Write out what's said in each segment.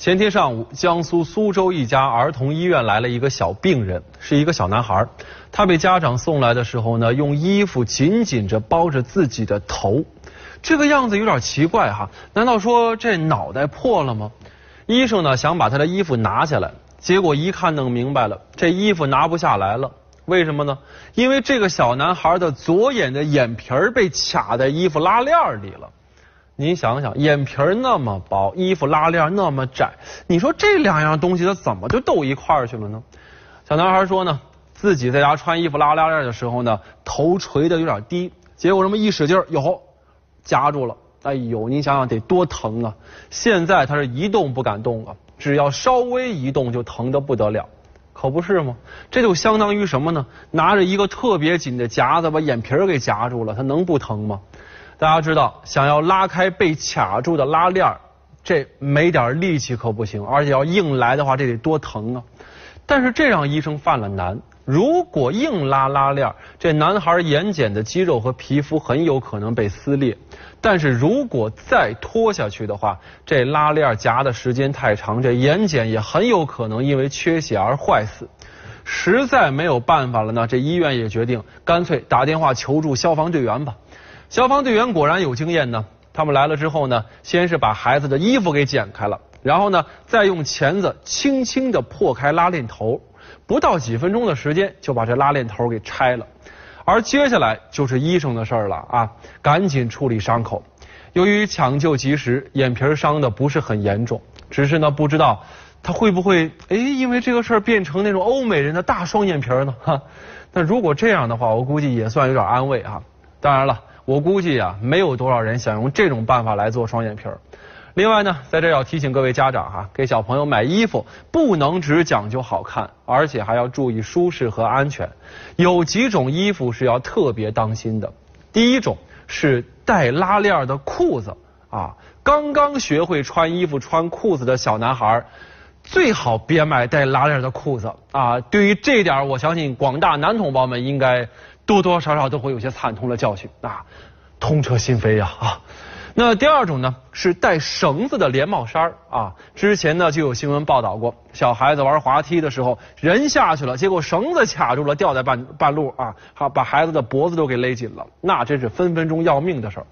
前天上午，江苏苏州一家儿童医院来了一个小病人，是一个小男孩。他被家长送来的时候呢，用衣服紧紧着包着自己的头，这个样子有点奇怪哈。难道说这脑袋破了吗？医生呢想把他的衣服拿下来，结果一看弄明白了，这衣服拿不下来了。为什么呢？因为这个小男孩的左眼的眼皮儿被卡在衣服拉链里了。您想想，眼皮儿那么薄，衣服拉链那么窄，你说这两样东西它怎么就斗一块儿去了呢？小男孩说呢，自己在家穿衣服拉拉链的时候呢，头垂的有点低，结果这么一使劲儿，哟，夹住了。哎呦，您想想得多疼啊！现在他是一动不敢动啊，只要稍微一动就疼得不得了，可不是吗？这就相当于什么呢？拿着一个特别紧的夹子把眼皮儿给夹住了，他能不疼吗？大家知道，想要拉开被卡住的拉链，这没点力气可不行，而且要硬来的话，这得多疼啊！但是这让医生犯了难。如果硬拉拉链，这男孩眼睑的肌肉和皮肤很有可能被撕裂；但是如果再拖下去的话，这拉链夹的时间太长，这眼睑也很有可能因为缺血而坏死。实在没有办法了呢，这医院也决定干脆打电话求助消防队员吧。消防队员果然有经验呢。他们来了之后呢，先是把孩子的衣服给剪开了，然后呢，再用钳子轻轻的破开拉链头，不到几分钟的时间就把这拉链头给拆了。而接下来就是医生的事儿了啊，赶紧处理伤口。由于抢救及时，眼皮伤的不是很严重，只是呢，不知道他会不会哎，因为这个事儿变成那种欧美人的大双眼皮呢？哈，那如果这样的话，我估计也算有点安慰啊。当然了。我估计啊，没有多少人想用这种办法来做双眼皮儿。另外呢，在这要提醒各位家长哈，给小朋友买衣服不能只讲究好看，而且还要注意舒适和安全。有几种衣服是要特别当心的。第一种是带拉链的裤子啊，刚刚学会穿衣服穿裤子的小男孩，最好别买带拉链的裤子啊。对于这点，我相信广大男同胞们应该。多多少少都会有些惨痛的教训啊，痛彻心扉呀啊！那第二种呢是带绳子的连帽衫啊，之前呢就有新闻报道过，小孩子玩滑梯的时候人下去了，结果绳子卡住了，掉在半半路啊，好把孩子的脖子都给勒紧了，那真是分分钟要命的事儿。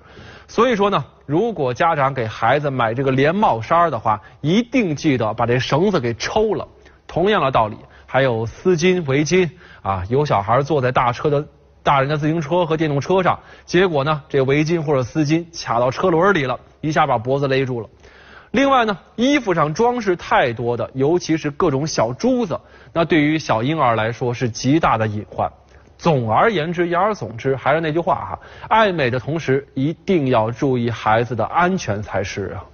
所以说呢，如果家长给孩子买这个连帽衫的话，一定记得把这绳子给抽了。同样的道理，还有丝巾、围巾啊，有小孩坐在大车的。大人的自行车和电动车上，结果呢，这围巾或者丝巾卡到车轮里了，一下把脖子勒住了。另外呢，衣服上装饰太多的，尤其是各种小珠子，那对于小婴儿来说是极大的隐患。总而言之，言而总之，还是那句话哈，爱美的同时，一定要注意孩子的安全才是啊。